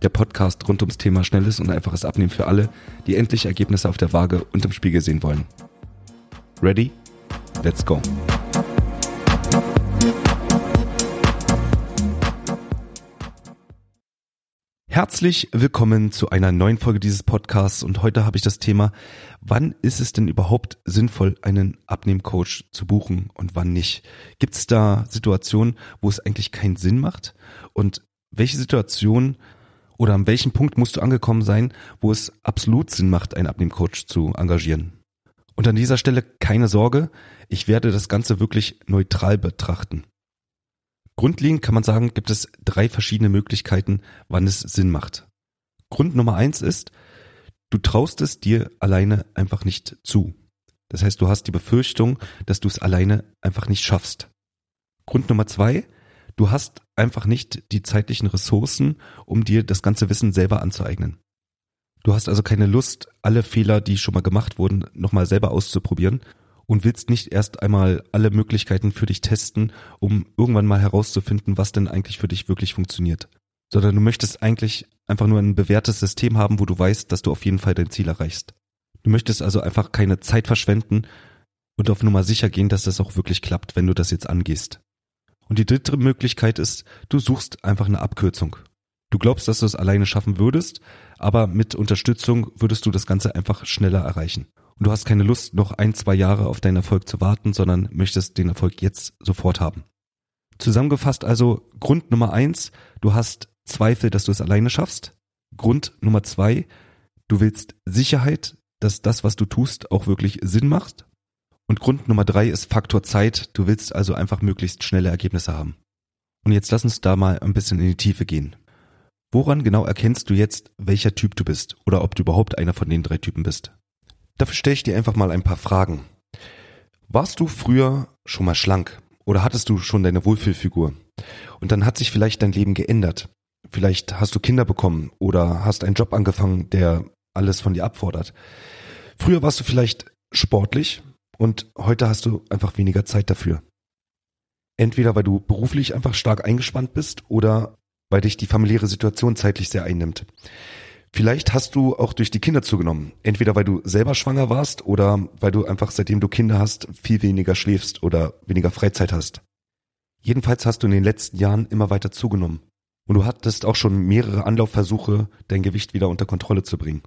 Der Podcast rund ums Thema schnelles und einfaches Abnehmen für alle, die endlich Ergebnisse auf der Waage und im Spiegel sehen wollen. Ready? Let's go! Herzlich willkommen zu einer neuen Folge dieses Podcasts und heute habe ich das Thema, wann ist es denn überhaupt sinnvoll, einen Abnehmcoach zu buchen und wann nicht? Gibt es da Situationen, wo es eigentlich keinen Sinn macht? Und welche Situation oder an welchem Punkt musst du angekommen sein, wo es absolut Sinn macht, einen Abnehmcoach zu engagieren? Und an dieser Stelle keine Sorge, ich werde das Ganze wirklich neutral betrachten. Grundlegend kann man sagen, gibt es drei verschiedene Möglichkeiten, wann es Sinn macht. Grund Nummer eins ist, du traust es dir alleine einfach nicht zu. Das heißt, du hast die Befürchtung, dass du es alleine einfach nicht schaffst. Grund Nummer zwei, du hast einfach nicht die zeitlichen Ressourcen, um dir das ganze Wissen selber anzueignen. Du hast also keine Lust, alle Fehler, die schon mal gemacht wurden, nochmal selber auszuprobieren und willst nicht erst einmal alle Möglichkeiten für dich testen, um irgendwann mal herauszufinden, was denn eigentlich für dich wirklich funktioniert. Sondern du möchtest eigentlich einfach nur ein bewährtes System haben, wo du weißt, dass du auf jeden Fall dein Ziel erreichst. Du möchtest also einfach keine Zeit verschwenden und auf Nummer sicher gehen, dass das auch wirklich klappt, wenn du das jetzt angehst. Und die dritte Möglichkeit ist, du suchst einfach eine Abkürzung. Du glaubst, dass du es alleine schaffen würdest, aber mit Unterstützung würdest du das Ganze einfach schneller erreichen und du hast keine Lust, noch ein, zwei Jahre auf deinen Erfolg zu warten, sondern möchtest den Erfolg jetzt sofort haben. Zusammengefasst also Grund Nummer eins, du hast Zweifel, dass du es alleine schaffst. Grund Nummer zwei, du willst Sicherheit, dass das, was du tust, auch wirklich Sinn macht. Und Grund Nummer drei ist Faktor Zeit. Du willst also einfach möglichst schnelle Ergebnisse haben. Und jetzt lass uns da mal ein bisschen in die Tiefe gehen. Woran genau erkennst du jetzt, welcher Typ du bist oder ob du überhaupt einer von den drei Typen bist? Dafür stelle ich dir einfach mal ein paar Fragen. Warst du früher schon mal schlank oder hattest du schon deine Wohlfühlfigur? Und dann hat sich vielleicht dein Leben geändert. Vielleicht hast du Kinder bekommen oder hast einen Job angefangen, der alles von dir abfordert. Früher warst du vielleicht sportlich und heute hast du einfach weniger Zeit dafür. Entweder weil du beruflich einfach stark eingespannt bist oder weil dich die familiäre Situation zeitlich sehr einnimmt. Vielleicht hast du auch durch die Kinder zugenommen. Entweder weil du selber schwanger warst oder weil du einfach seitdem du Kinder hast viel weniger schläfst oder weniger Freizeit hast. Jedenfalls hast du in den letzten Jahren immer weiter zugenommen. Und du hattest auch schon mehrere Anlaufversuche, dein Gewicht wieder unter Kontrolle zu bringen.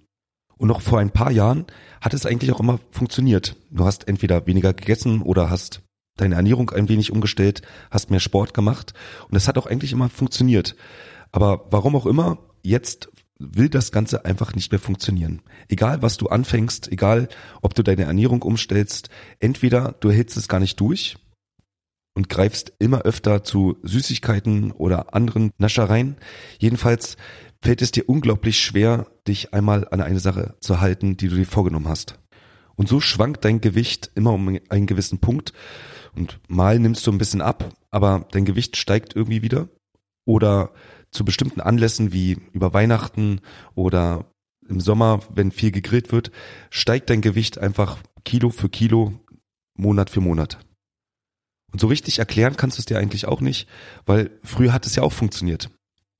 Und noch vor ein paar Jahren hat es eigentlich auch immer funktioniert. Du hast entweder weniger gegessen oder hast deine Ernährung ein wenig umgestellt, hast mehr Sport gemacht und es hat auch eigentlich immer funktioniert. Aber warum auch immer, jetzt will das Ganze einfach nicht mehr funktionieren. Egal was du anfängst, egal ob du deine Ernährung umstellst, entweder du hältst es gar nicht durch und greifst immer öfter zu Süßigkeiten oder anderen Naschereien. Jedenfalls fällt es dir unglaublich schwer, dich einmal an eine Sache zu halten, die du dir vorgenommen hast. Und so schwankt dein Gewicht immer um einen gewissen Punkt und mal nimmst du ein bisschen ab, aber dein Gewicht steigt irgendwie wieder oder zu bestimmten Anlässen wie über Weihnachten oder im Sommer, wenn viel gegrillt wird, steigt dein Gewicht einfach Kilo für Kilo, Monat für Monat. Und so richtig erklären kannst du es dir eigentlich auch nicht, weil früher hat es ja auch funktioniert.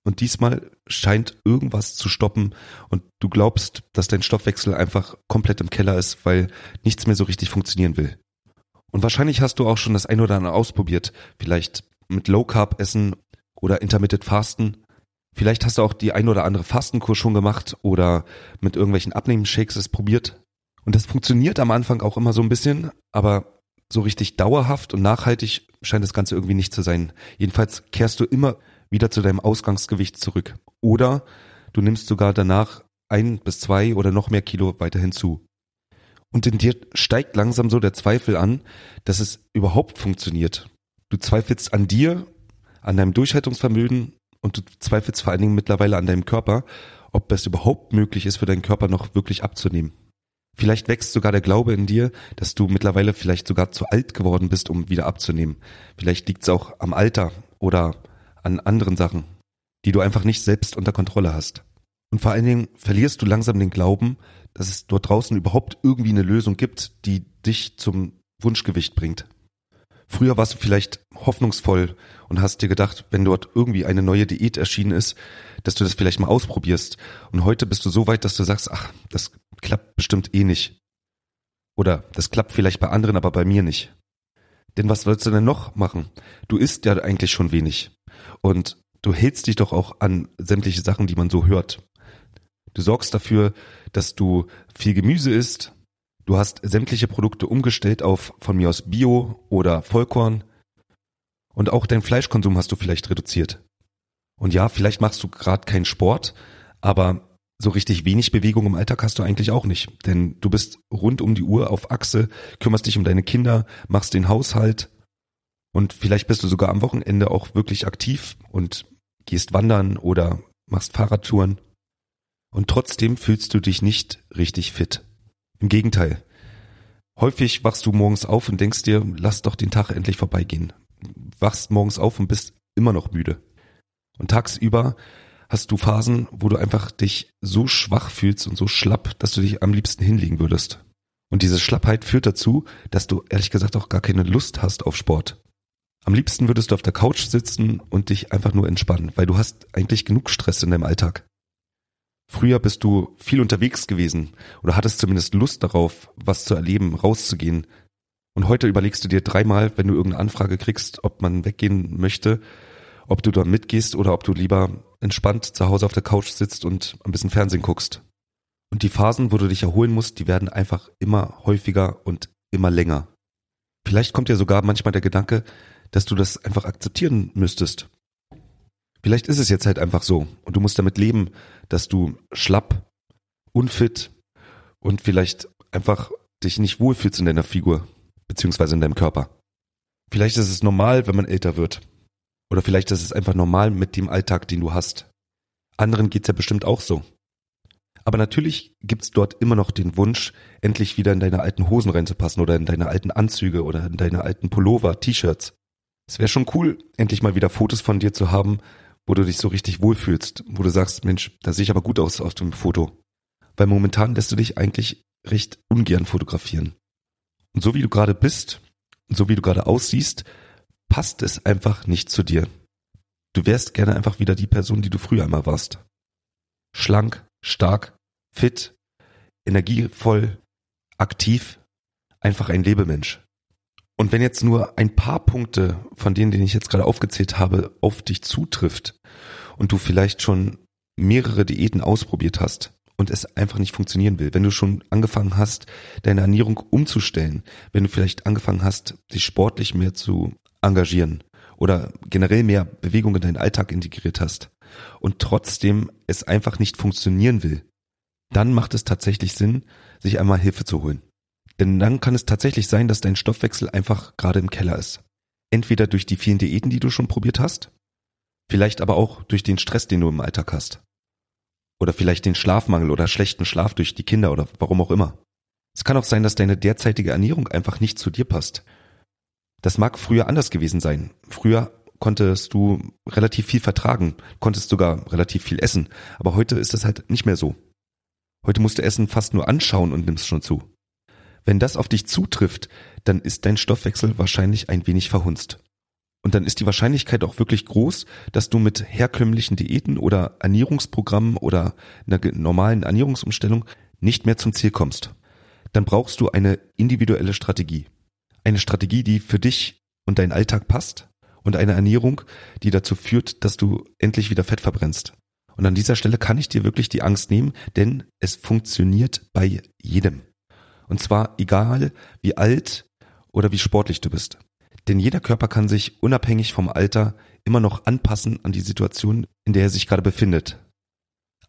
Und diesmal scheint irgendwas zu stoppen und du glaubst, dass dein Stoffwechsel einfach komplett im Keller ist, weil nichts mehr so richtig funktionieren will. Und wahrscheinlich hast du auch schon das ein oder andere ausprobiert, vielleicht mit Low Carb essen oder Intermittent Fasten. Vielleicht hast du auch die ein oder andere Fastenkurs schon gemacht oder mit irgendwelchen Abnehmshakes es probiert. Und das funktioniert am Anfang auch immer so ein bisschen, aber so richtig dauerhaft und nachhaltig scheint das Ganze irgendwie nicht zu sein. Jedenfalls kehrst du immer wieder zu deinem Ausgangsgewicht zurück. Oder du nimmst sogar danach ein bis zwei oder noch mehr Kilo weiterhin zu. Und in dir steigt langsam so der Zweifel an, dass es überhaupt funktioniert. Du zweifelst an dir an deinem Durchhaltungsvermögen und du zweifelst vor allen Dingen mittlerweile an deinem Körper, ob es überhaupt möglich ist, für deinen Körper noch wirklich abzunehmen. Vielleicht wächst sogar der Glaube in dir, dass du mittlerweile vielleicht sogar zu alt geworden bist, um wieder abzunehmen. Vielleicht liegt es auch am Alter oder an anderen Sachen, die du einfach nicht selbst unter Kontrolle hast. Und vor allen Dingen verlierst du langsam den Glauben, dass es dort draußen überhaupt irgendwie eine Lösung gibt, die dich zum Wunschgewicht bringt. Früher warst du vielleicht hoffnungsvoll und hast dir gedacht, wenn dort irgendwie eine neue Diät erschienen ist, dass du das vielleicht mal ausprobierst. Und heute bist du so weit, dass du sagst, ach, das klappt bestimmt eh nicht. Oder das klappt vielleicht bei anderen, aber bei mir nicht. Denn was willst du denn noch machen? Du isst ja eigentlich schon wenig. Und du hältst dich doch auch an sämtliche Sachen, die man so hört. Du sorgst dafür, dass du viel Gemüse isst. Du hast sämtliche Produkte umgestellt auf von mir aus Bio oder Vollkorn. Und auch dein Fleischkonsum hast du vielleicht reduziert. Und ja, vielleicht machst du gerade keinen Sport, aber so richtig wenig Bewegung im Alltag hast du eigentlich auch nicht. Denn du bist rund um die Uhr auf Achse, kümmerst dich um deine Kinder, machst den Haushalt und vielleicht bist du sogar am Wochenende auch wirklich aktiv und gehst wandern oder machst Fahrradtouren. Und trotzdem fühlst du dich nicht richtig fit. Im Gegenteil. Häufig wachst du morgens auf und denkst dir, lass doch den Tag endlich vorbeigehen. Wachst morgens auf und bist immer noch müde. Und tagsüber hast du Phasen, wo du einfach dich so schwach fühlst und so schlapp, dass du dich am liebsten hinlegen würdest. Und diese Schlappheit führt dazu, dass du ehrlich gesagt auch gar keine Lust hast auf Sport. Am liebsten würdest du auf der Couch sitzen und dich einfach nur entspannen, weil du hast eigentlich genug Stress in deinem Alltag. Früher bist du viel unterwegs gewesen oder hattest zumindest Lust darauf, was zu erleben, rauszugehen. Und heute überlegst du dir dreimal, wenn du irgendeine Anfrage kriegst, ob man weggehen möchte, ob du da mitgehst oder ob du lieber entspannt zu Hause auf der Couch sitzt und ein bisschen Fernsehen guckst. Und die Phasen, wo du dich erholen musst, die werden einfach immer häufiger und immer länger. Vielleicht kommt dir sogar manchmal der Gedanke, dass du das einfach akzeptieren müsstest. Vielleicht ist es jetzt halt einfach so und du musst damit leben, dass du schlapp, unfit und vielleicht einfach dich nicht wohlfühlst in deiner Figur beziehungsweise in deinem Körper. Vielleicht ist es normal, wenn man älter wird. Oder vielleicht ist es einfach normal mit dem Alltag, den du hast. Anderen geht's ja bestimmt auch so. Aber natürlich gibt's dort immer noch den Wunsch, endlich wieder in deine alten Hosen reinzupassen oder in deine alten Anzüge oder in deine alten Pullover, T-Shirts. Es wäre schon cool, endlich mal wieder Fotos von dir zu haben, wo du dich so richtig wohlfühlst, wo du sagst, Mensch, da sehe ich aber gut aus auf dem Foto. Weil momentan lässt du dich eigentlich recht ungern fotografieren. Und so wie du gerade bist, so wie du gerade aussiehst, passt es einfach nicht zu dir. Du wärst gerne einfach wieder die Person, die du früher einmal warst. Schlank, stark, fit, energievoll, aktiv, einfach ein Lebemensch. Und wenn jetzt nur ein paar Punkte von denen, den ich jetzt gerade aufgezählt habe, auf dich zutrifft und du vielleicht schon mehrere Diäten ausprobiert hast und es einfach nicht funktionieren will, wenn du schon angefangen hast, deine Ernährung umzustellen, wenn du vielleicht angefangen hast, dich sportlich mehr zu engagieren oder generell mehr Bewegung in deinen Alltag integriert hast und trotzdem es einfach nicht funktionieren will, dann macht es tatsächlich Sinn, sich einmal Hilfe zu holen. Denn dann kann es tatsächlich sein, dass dein Stoffwechsel einfach gerade im Keller ist. Entweder durch die vielen Diäten, die du schon probiert hast, vielleicht aber auch durch den Stress, den du im Alltag hast. Oder vielleicht den Schlafmangel oder schlechten Schlaf durch die Kinder oder warum auch immer. Es kann auch sein, dass deine derzeitige Ernährung einfach nicht zu dir passt. Das mag früher anders gewesen sein. Früher konntest du relativ viel vertragen, konntest sogar relativ viel essen. Aber heute ist das halt nicht mehr so. Heute musst du Essen fast nur anschauen und nimmst schon zu. Wenn das auf dich zutrifft, dann ist dein Stoffwechsel wahrscheinlich ein wenig verhunzt. Und dann ist die Wahrscheinlichkeit auch wirklich groß, dass du mit herkömmlichen Diäten oder Ernährungsprogrammen oder einer normalen Ernährungsumstellung nicht mehr zum Ziel kommst. Dann brauchst du eine individuelle Strategie. Eine Strategie, die für dich und deinen Alltag passt und eine Ernährung, die dazu führt, dass du endlich wieder Fett verbrennst. Und an dieser Stelle kann ich dir wirklich die Angst nehmen, denn es funktioniert bei jedem. Und zwar egal, wie alt oder wie sportlich du bist. Denn jeder Körper kann sich unabhängig vom Alter immer noch anpassen an die Situation, in der er sich gerade befindet.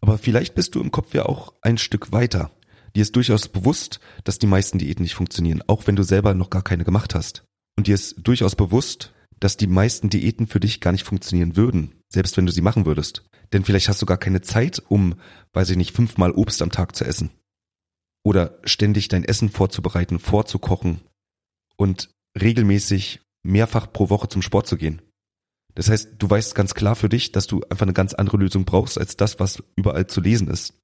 Aber vielleicht bist du im Kopf ja auch ein Stück weiter. Dir ist durchaus bewusst, dass die meisten Diäten nicht funktionieren, auch wenn du selber noch gar keine gemacht hast. Und dir ist durchaus bewusst, dass die meisten Diäten für dich gar nicht funktionieren würden, selbst wenn du sie machen würdest. Denn vielleicht hast du gar keine Zeit, um, weiß ich nicht, fünfmal Obst am Tag zu essen. Oder ständig dein Essen vorzubereiten, vorzukochen und regelmäßig mehrfach pro Woche zum Sport zu gehen. Das heißt, du weißt ganz klar für dich, dass du einfach eine ganz andere Lösung brauchst als das, was überall zu lesen ist.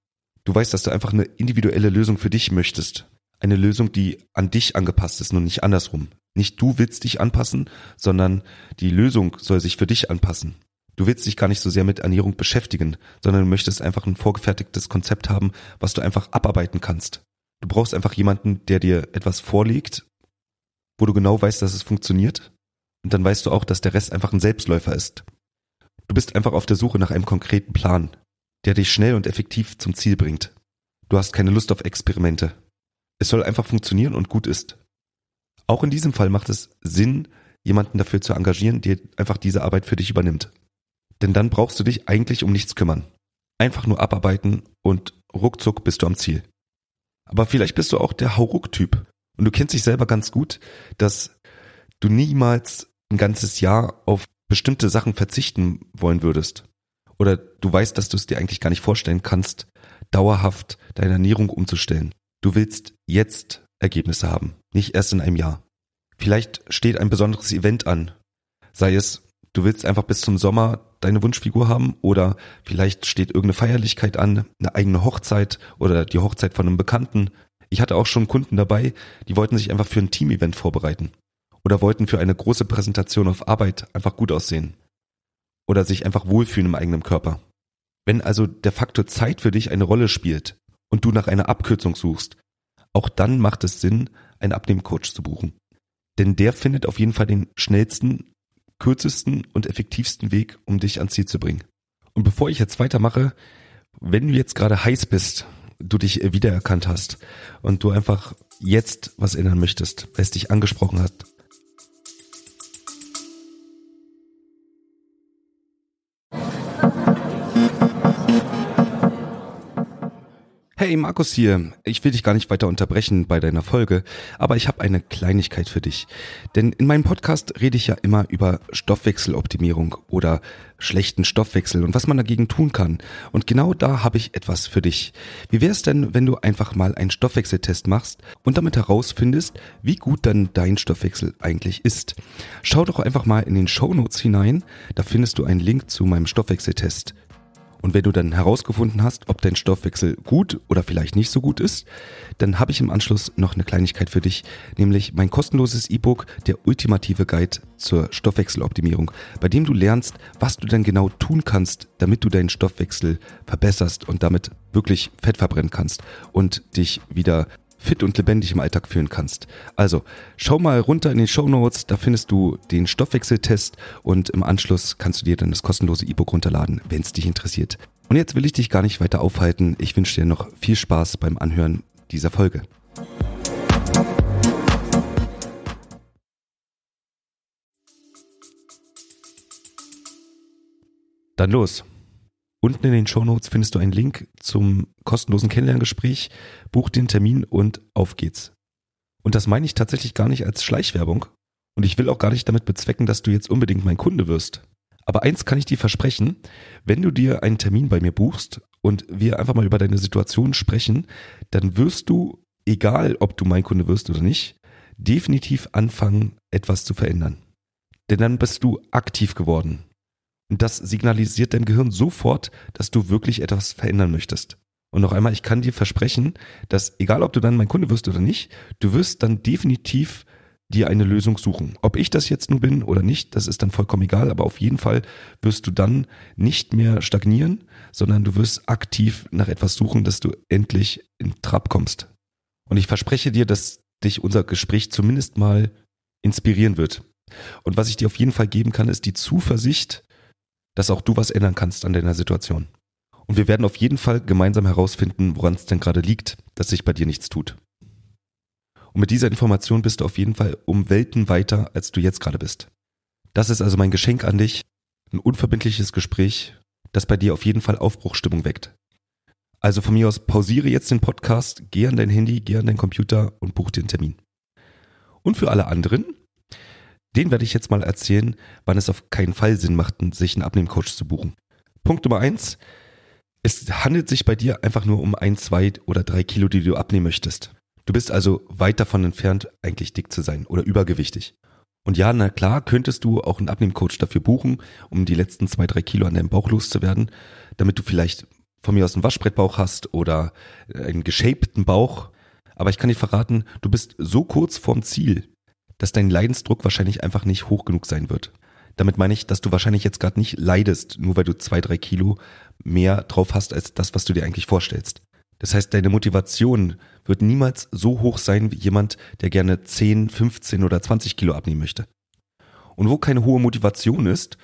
Du weißt, dass du einfach eine individuelle Lösung für dich möchtest. Eine Lösung, die an dich angepasst ist und nicht andersrum. Nicht du willst dich anpassen, sondern die Lösung soll sich für dich anpassen. Du willst dich gar nicht so sehr mit Ernährung beschäftigen, sondern du möchtest einfach ein vorgefertigtes Konzept haben, was du einfach abarbeiten kannst. Du brauchst einfach jemanden, der dir etwas vorlegt, wo du genau weißt, dass es funktioniert und dann weißt du auch, dass der Rest einfach ein Selbstläufer ist. Du bist einfach auf der Suche nach einem konkreten Plan, der dich schnell und effektiv zum Ziel bringt. Du hast keine Lust auf Experimente. Es soll einfach funktionieren und gut ist. Auch in diesem Fall macht es Sinn, jemanden dafür zu engagieren, der einfach diese Arbeit für dich übernimmt. Denn dann brauchst du dich eigentlich um nichts kümmern. Einfach nur abarbeiten und ruckzuck bist du am Ziel. Aber vielleicht bist du auch der Hauruck-Typ und du kennst dich selber ganz gut, dass du niemals ein ganzes Jahr auf bestimmte Sachen verzichten wollen würdest. Oder du weißt, dass du es dir eigentlich gar nicht vorstellen kannst, dauerhaft deine Ernährung umzustellen. Du willst jetzt Ergebnisse haben, nicht erst in einem Jahr. Vielleicht steht ein besonderes Event an. Sei es, du willst einfach bis zum Sommer deine Wunschfigur haben oder vielleicht steht irgendeine Feierlichkeit an, eine eigene Hochzeit oder die Hochzeit von einem Bekannten. Ich hatte auch schon Kunden dabei, die wollten sich einfach für ein Teamevent vorbereiten oder wollten für eine große Präsentation auf Arbeit einfach gut aussehen oder sich einfach wohlfühlen im eigenen Körper. Wenn also der Faktor Zeit für dich eine Rolle spielt und du nach einer Abkürzung suchst, auch dann macht es Sinn, einen Abnehmcoach zu buchen. Denn der findet auf jeden Fall den schnellsten, kürzesten und effektivsten Weg, um dich ans Ziel zu bringen. Und bevor ich jetzt weitermache, wenn du jetzt gerade heiß bist, du dich wiedererkannt hast und du einfach jetzt was ändern möchtest, weil es dich angesprochen hat, Hey Markus hier, ich will dich gar nicht weiter unterbrechen bei deiner Folge, aber ich habe eine Kleinigkeit für dich. Denn in meinem Podcast rede ich ja immer über Stoffwechseloptimierung oder schlechten Stoffwechsel und was man dagegen tun kann. Und genau da habe ich etwas für dich. Wie wäre es denn, wenn du einfach mal einen Stoffwechseltest machst und damit herausfindest, wie gut dann dein Stoffwechsel eigentlich ist? Schau doch einfach mal in den Show Notes hinein, da findest du einen Link zu meinem Stoffwechseltest. Und wenn du dann herausgefunden hast, ob dein Stoffwechsel gut oder vielleicht nicht so gut ist, dann habe ich im Anschluss noch eine Kleinigkeit für dich, nämlich mein kostenloses E-Book, der ultimative Guide zur Stoffwechseloptimierung, bei dem du lernst, was du denn genau tun kannst, damit du deinen Stoffwechsel verbesserst und damit wirklich Fett verbrennen kannst und dich wieder fit und lebendig im Alltag führen kannst. Also schau mal runter in den Show Notes, da findest du den Stoffwechseltest und im Anschluss kannst du dir dann das kostenlose E-Book runterladen, wenn es dich interessiert. Und jetzt will ich dich gar nicht weiter aufhalten. Ich wünsche dir noch viel Spaß beim Anhören dieser Folge. Dann los. Unten in den Shownotes findest du einen Link zum kostenlosen Kennenlerngespräch. Buch den Termin und auf geht's. Und das meine ich tatsächlich gar nicht als Schleichwerbung. Und ich will auch gar nicht damit bezwecken, dass du jetzt unbedingt mein Kunde wirst. Aber eins kann ich dir versprechen, wenn du dir einen Termin bei mir buchst und wir einfach mal über deine Situation sprechen, dann wirst du, egal ob du mein Kunde wirst oder nicht, definitiv anfangen, etwas zu verändern. Denn dann bist du aktiv geworden. Das signalisiert dein Gehirn sofort, dass du wirklich etwas verändern möchtest. Und noch einmal, ich kann dir versprechen, dass egal ob du dann mein Kunde wirst oder nicht, du wirst dann definitiv dir eine Lösung suchen. Ob ich das jetzt nun bin oder nicht, das ist dann vollkommen egal, aber auf jeden Fall wirst du dann nicht mehr stagnieren, sondern du wirst aktiv nach etwas suchen, dass du endlich in Trab kommst. Und ich verspreche dir, dass dich unser Gespräch zumindest mal inspirieren wird. Und was ich dir auf jeden Fall geben kann, ist die Zuversicht, dass auch du was ändern kannst an deiner Situation. Und wir werden auf jeden Fall gemeinsam herausfinden, woran es denn gerade liegt, dass sich bei dir nichts tut. Und mit dieser Information bist du auf jeden Fall um Welten weiter, als du jetzt gerade bist. Das ist also mein Geschenk an dich, ein unverbindliches Gespräch, das bei dir auf jeden Fall Aufbruchstimmung weckt. Also von mir aus pausiere jetzt den Podcast, geh an dein Handy, geh an deinen Computer und buch dir einen Termin. Und für alle anderen, Den werde ich jetzt mal erzählen, wann es auf keinen Fall Sinn macht, sich einen Abnehmcoach zu buchen. Punkt Nummer eins. Es handelt sich bei dir einfach nur um ein, zwei oder drei Kilo, die du abnehmen möchtest. Du bist also weit davon entfernt, eigentlich dick zu sein oder übergewichtig. Und ja, na klar, könntest du auch einen Abnehmcoach dafür buchen, um die letzten zwei, drei Kilo an deinem Bauch loszuwerden, damit du vielleicht von mir aus einen Waschbrettbauch hast oder einen geshapten Bauch. Aber ich kann dir verraten, du bist so kurz vorm Ziel, dass dein Leidensdruck wahrscheinlich einfach nicht hoch genug sein wird. Damit meine ich, dass du wahrscheinlich jetzt gerade nicht leidest, nur weil du zwei, drei Kilo mehr drauf hast als das, was du dir eigentlich vorstellst. Das heißt, deine Motivation wird niemals so hoch sein wie jemand, der gerne 10, 15 oder 20 Kilo abnehmen möchte. Und wo keine hohe Motivation ist,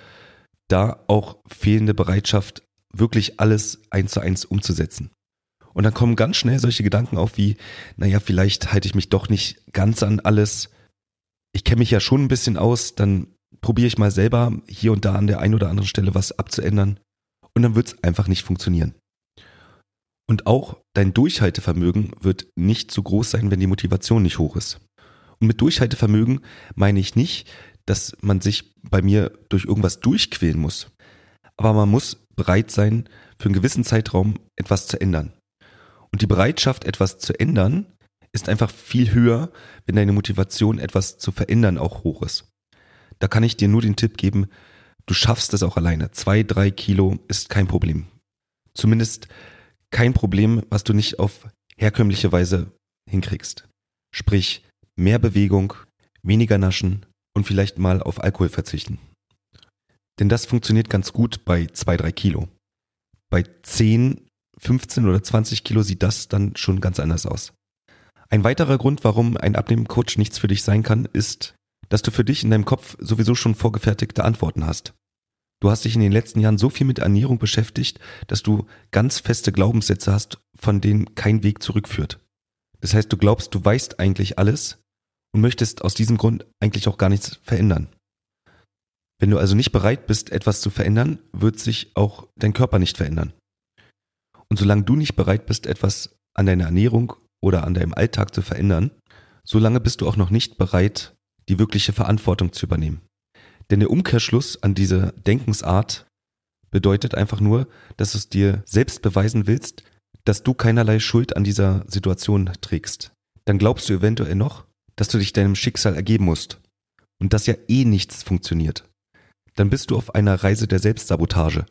da auch fehlende Bereitschaft, wirklich alles eins zu eins umzusetzen. Und dann kommen ganz schnell solche Gedanken auf wie, naja, vielleicht halte ich mich doch nicht ganz an alles. Ich kenne mich ja schon ein bisschen aus, dann probiere ich mal selber hier und da an der einen oder anderen Stelle was abzuändern. Und dann wird es einfach nicht funktionieren. Und auch dein Durchhaltevermögen wird nicht so groß sein, wenn die Motivation nicht hoch ist. Und mit Durchhaltevermögen meine ich nicht, dass man sich bei mir durch irgendwas durchquälen muss. Aber man muss bereit sein, für einen gewissen Zeitraum etwas zu ändern. Und die Bereitschaft, etwas zu ändern, ist einfach viel höher, wenn deine Motivation, etwas zu verändern, auch hoch ist. Da kann ich dir nur den Tipp geben, du schaffst es auch alleine. Zwei, drei Kilo ist kein Problem. Zumindest kein Problem, was du nicht auf herkömmliche Weise hinkriegst. Sprich, mehr Bewegung, weniger Naschen und vielleicht mal auf Alkohol verzichten. Denn das funktioniert ganz gut bei zwei, drei Kilo. Bei 10, 15 oder 20 Kilo sieht das dann schon ganz anders aus. Ein weiterer Grund, warum ein Abnehmcoach nichts für dich sein kann, ist, dass du für dich in deinem Kopf sowieso schon vorgefertigte Antworten hast. Du hast dich in den letzten Jahren so viel mit Ernährung beschäftigt, dass du ganz feste Glaubenssätze hast, von denen kein Weg zurückführt. Das heißt, du glaubst, du weißt eigentlich alles und möchtest aus diesem Grund eigentlich auch gar nichts verändern. Wenn du also nicht bereit bist, etwas zu verändern, wird sich auch dein Körper nicht verändern. Und solange du nicht bereit bist, etwas an deiner Ernährung oder an deinem Alltag zu verändern, solange bist du auch noch nicht bereit, die wirkliche Verantwortung zu übernehmen. Denn der Umkehrschluss an diese Denkensart bedeutet einfach nur, dass du es dir selbst beweisen willst, dass du keinerlei Schuld an dieser Situation trägst. Dann glaubst du eventuell noch, dass du dich deinem Schicksal ergeben musst und dass ja eh nichts funktioniert. Dann bist du auf einer Reise der Selbstsabotage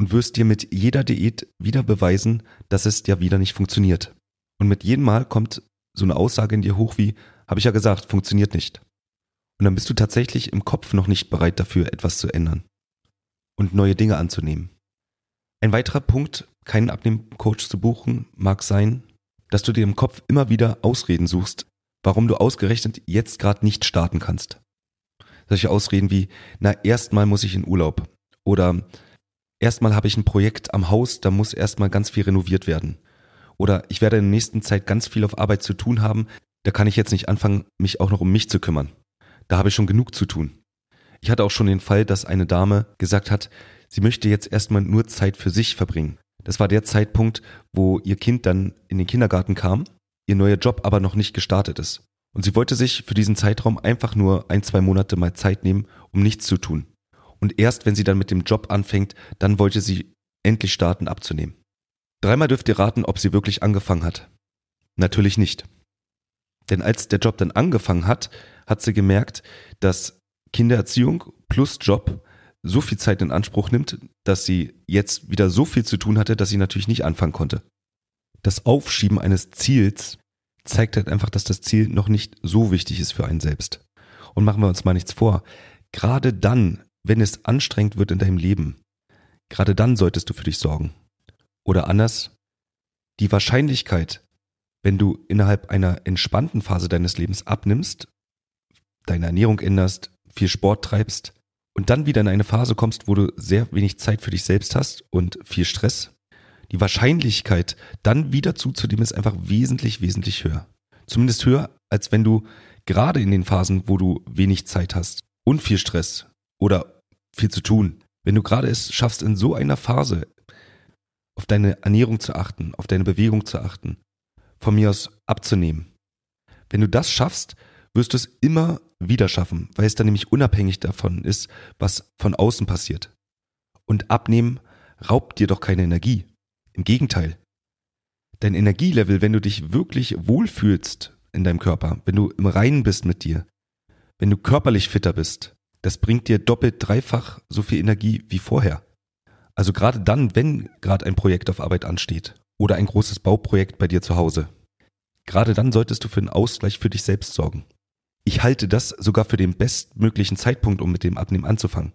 und wirst dir mit jeder Diät wieder beweisen, dass es ja wieder nicht funktioniert. Und mit jedem Mal kommt so eine Aussage in dir hoch wie, habe ich ja gesagt, funktioniert nicht. Und dann bist du tatsächlich im Kopf noch nicht bereit dafür, etwas zu ändern und neue Dinge anzunehmen. Ein weiterer Punkt, keinen Abnehmcoach zu buchen, mag sein, dass du dir im Kopf immer wieder Ausreden suchst, warum du ausgerechnet jetzt gerade nicht starten kannst. Solche Ausreden wie, na, erstmal muss ich in Urlaub oder erstmal habe ich ein Projekt am Haus, da muss erstmal ganz viel renoviert werden. Oder ich werde in der nächsten Zeit ganz viel auf Arbeit zu tun haben, da kann ich jetzt nicht anfangen, mich auch noch um mich zu kümmern da habe ich schon genug zu tun. Ich hatte auch schon den Fall, dass eine Dame gesagt hat, sie möchte jetzt erstmal nur Zeit für sich verbringen. Das war der Zeitpunkt, wo ihr Kind dann in den Kindergarten kam, ihr neuer Job aber noch nicht gestartet ist. Und sie wollte sich für diesen Zeitraum einfach nur ein, zwei Monate mal Zeit nehmen, um nichts zu tun. Und erst wenn sie dann mit dem Job anfängt, dann wollte sie endlich starten abzunehmen. Dreimal dürft ihr raten, ob sie wirklich angefangen hat. Natürlich nicht. Denn als der Job dann angefangen hat, hat sie gemerkt, dass Kindererziehung plus Job so viel Zeit in Anspruch nimmt, dass sie jetzt wieder so viel zu tun hatte, dass sie natürlich nicht anfangen konnte. Das Aufschieben eines Ziels zeigt halt einfach, dass das Ziel noch nicht so wichtig ist für einen selbst. Und machen wir uns mal nichts vor. Gerade dann, wenn es anstrengend wird in deinem Leben, gerade dann solltest du für dich sorgen. Oder anders, die Wahrscheinlichkeit, wenn du innerhalb einer entspannten Phase deines Lebens abnimmst deine Ernährung änderst, viel Sport treibst und dann wieder in eine Phase kommst, wo du sehr wenig Zeit für dich selbst hast und viel Stress, die Wahrscheinlichkeit, dann wieder zuzunehmen, ist einfach wesentlich, wesentlich höher. Zumindest höher, als wenn du gerade in den Phasen, wo du wenig Zeit hast und viel Stress oder viel zu tun, wenn du gerade es schaffst, in so einer Phase auf deine Ernährung zu achten, auf deine Bewegung zu achten, von mir aus abzunehmen. Wenn du das schaffst, wirst du es immer wieder schaffen, weil es dann nämlich unabhängig davon ist, was von außen passiert. Und abnehmen raubt dir doch keine Energie. Im Gegenteil. Dein Energielevel, wenn du dich wirklich wohlfühlst in deinem Körper, wenn du im Reinen bist mit dir, wenn du körperlich fitter bist, das bringt dir doppelt, dreifach so viel Energie wie vorher. Also gerade dann, wenn gerade ein Projekt auf Arbeit ansteht oder ein großes Bauprojekt bei dir zu Hause. Gerade dann solltest du für einen Ausgleich für dich selbst sorgen. Ich halte das sogar für den bestmöglichen Zeitpunkt, um mit dem Abnehmen anzufangen.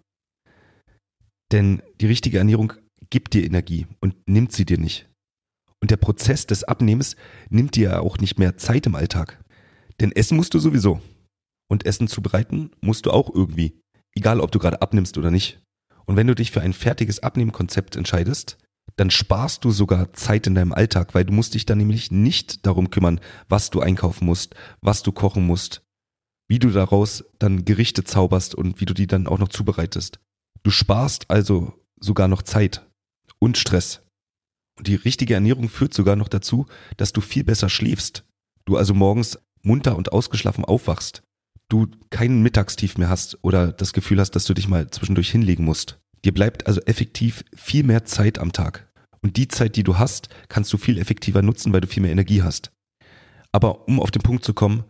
Denn die richtige Ernährung gibt dir Energie und nimmt sie dir nicht. Und der Prozess des Abnehmens nimmt dir auch nicht mehr Zeit im Alltag. Denn essen musst du sowieso. Und Essen zubereiten musst du auch irgendwie. Egal, ob du gerade abnimmst oder nicht. Und wenn du dich für ein fertiges Abnehmkonzept entscheidest, dann sparst du sogar Zeit in deinem Alltag, weil du musst dich dann nämlich nicht darum kümmern, was du einkaufen musst, was du kochen musst, wie du daraus dann Gerichte zauberst und wie du die dann auch noch zubereitest. Du sparst also sogar noch Zeit und Stress. Und die richtige Ernährung führt sogar noch dazu, dass du viel besser schläfst. Du also morgens munter und ausgeschlafen aufwachst. Du keinen Mittagstief mehr hast oder das Gefühl hast, dass du dich mal zwischendurch hinlegen musst. Dir bleibt also effektiv viel mehr Zeit am Tag. Und die Zeit, die du hast, kannst du viel effektiver nutzen, weil du viel mehr Energie hast. Aber um auf den Punkt zu kommen,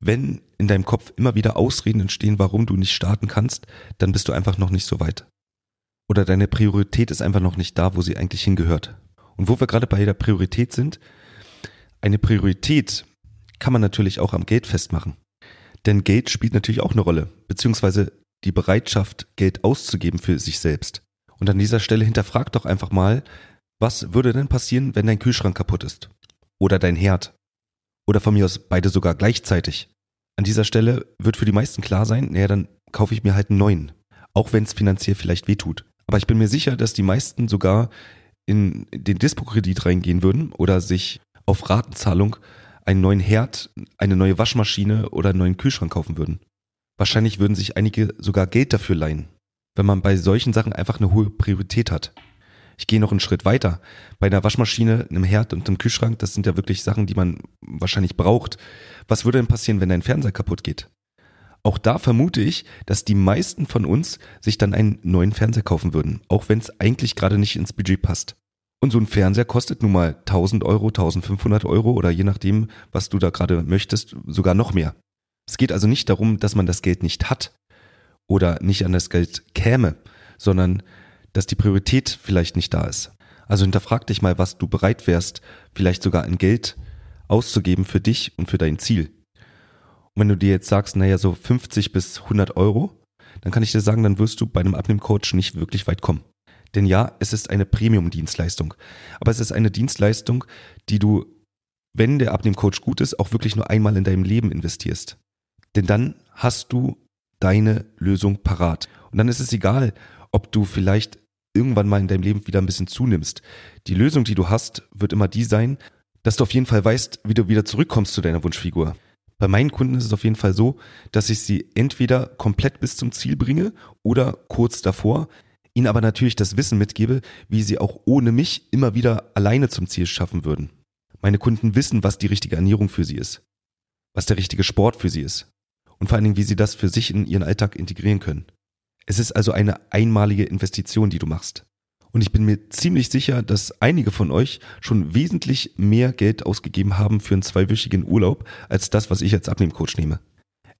wenn in deinem Kopf immer wieder Ausreden entstehen, warum du nicht starten kannst, dann bist du einfach noch nicht so weit. Oder deine Priorität ist einfach noch nicht da, wo sie eigentlich hingehört. Und wo wir gerade bei der Priorität sind, eine Priorität kann man natürlich auch am Geld festmachen. Denn Geld spielt natürlich auch eine Rolle, beziehungsweise die Bereitschaft, Geld auszugeben für sich selbst. Und an dieser Stelle hinterfrag doch einfach mal, was würde denn passieren, wenn dein Kühlschrank kaputt ist? Oder dein Herd? Oder von mir aus beide sogar gleichzeitig? An dieser Stelle wird für die meisten klar sein, naja, dann kaufe ich mir halt einen neuen. Auch wenn es finanziell vielleicht wehtut. Aber ich bin mir sicher, dass die meisten sogar in den Dispo-Kredit reingehen würden oder sich auf Ratenzahlung einen neuen Herd, eine neue Waschmaschine oder einen neuen Kühlschrank kaufen würden. Wahrscheinlich würden sich einige sogar Geld dafür leihen, wenn man bei solchen Sachen einfach eine hohe Priorität hat. Ich gehe noch einen Schritt weiter. Bei einer Waschmaschine, einem Herd und einem Kühlschrank, das sind ja wirklich Sachen, die man wahrscheinlich braucht. Was würde denn passieren, wenn dein Fernseher kaputt geht? Auch da vermute ich, dass die meisten von uns sich dann einen neuen Fernseher kaufen würden, auch wenn es eigentlich gerade nicht ins Budget passt. Und so ein Fernseher kostet nun mal 1000 Euro, 1500 Euro oder je nachdem, was du da gerade möchtest, sogar noch mehr. Es geht also nicht darum, dass man das Geld nicht hat oder nicht an das Geld käme, sondern dass die Priorität vielleicht nicht da ist. Also hinterfrag dich mal, was du bereit wärst, vielleicht sogar in Geld auszugeben für dich und für dein Ziel. Und wenn du dir jetzt sagst, naja, so 50 bis 100 Euro, dann kann ich dir sagen, dann wirst du bei einem Abnehmcoach nicht wirklich weit kommen. Denn ja, es ist eine Premium-Dienstleistung. Aber es ist eine Dienstleistung, die du, wenn der Abnehmcoach gut ist, auch wirklich nur einmal in deinem Leben investierst. Denn dann hast du deine Lösung parat. Und dann ist es egal, ob du vielleicht irgendwann mal in deinem Leben wieder ein bisschen zunimmst. Die Lösung, die du hast, wird immer die sein, dass du auf jeden Fall weißt, wie du wieder zurückkommst zu deiner Wunschfigur. Bei meinen Kunden ist es auf jeden Fall so, dass ich sie entweder komplett bis zum Ziel bringe oder kurz davor, ihnen aber natürlich das Wissen mitgebe, wie sie auch ohne mich immer wieder alleine zum Ziel schaffen würden. Meine Kunden wissen, was die richtige Ernährung für sie ist, was der richtige Sport für sie ist und vor allen Dingen, wie sie das für sich in ihren Alltag integrieren können. Es ist also eine einmalige Investition, die du machst. Und ich bin mir ziemlich sicher, dass einige von euch schon wesentlich mehr Geld ausgegeben haben für einen zweiwöchigen Urlaub als das, was ich als Abnehmcoach nehme.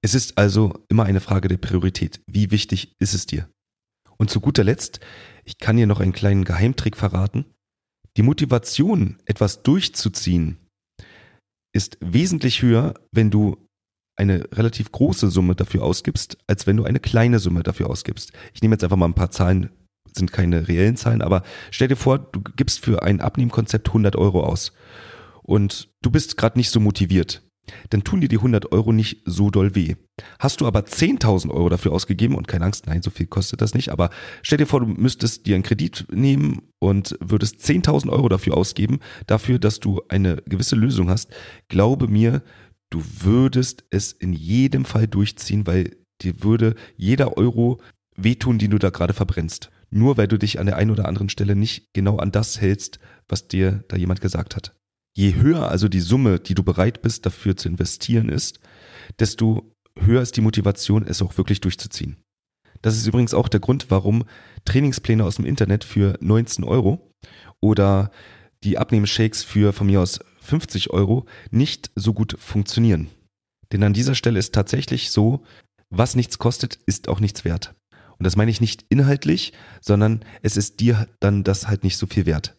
Es ist also immer eine Frage der Priorität. Wie wichtig ist es dir? Und zu guter Letzt, ich kann dir noch einen kleinen Geheimtrick verraten. Die Motivation, etwas durchzuziehen, ist wesentlich höher, wenn du eine relativ große Summe dafür ausgibst, als wenn du eine kleine Summe dafür ausgibst. Ich nehme jetzt einfach mal ein paar Zahlen sind keine reellen Zahlen, aber stell dir vor, du gibst für ein Abnehmkonzept 100 Euro aus und du bist gerade nicht so motiviert. Dann tun dir die 100 Euro nicht so doll weh. Hast du aber 10.000 Euro dafür ausgegeben und keine Angst, nein, so viel kostet das nicht, aber stell dir vor, du müsstest dir einen Kredit nehmen und würdest 10.000 Euro dafür ausgeben, dafür, dass du eine gewisse Lösung hast. Glaube mir, du würdest es in jedem Fall durchziehen, weil dir würde jeder Euro wehtun, den du da gerade verbrennst nur weil du dich an der einen oder anderen Stelle nicht genau an das hältst, was dir da jemand gesagt hat. Je höher also die Summe, die du bereit bist dafür zu investieren ist, desto höher ist die Motivation, es auch wirklich durchzuziehen. Das ist übrigens auch der Grund, warum Trainingspläne aus dem Internet für 19 Euro oder die Abnehmshakes für von mir aus 50 Euro nicht so gut funktionieren. Denn an dieser Stelle ist tatsächlich so, was nichts kostet, ist auch nichts wert. Und das meine ich nicht inhaltlich, sondern es ist dir dann das halt nicht so viel wert.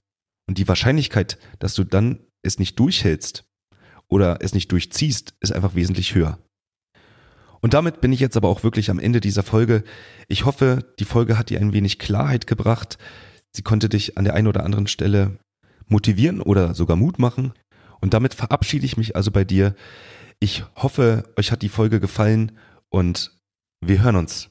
Und die Wahrscheinlichkeit, dass du dann es nicht durchhältst oder es nicht durchziehst, ist einfach wesentlich höher. Und damit bin ich jetzt aber auch wirklich am Ende dieser Folge. Ich hoffe, die Folge hat dir ein wenig Klarheit gebracht. Sie konnte dich an der einen oder anderen Stelle motivieren oder sogar Mut machen. Und damit verabschiede ich mich also bei dir. Ich hoffe, euch hat die Folge gefallen und wir hören uns.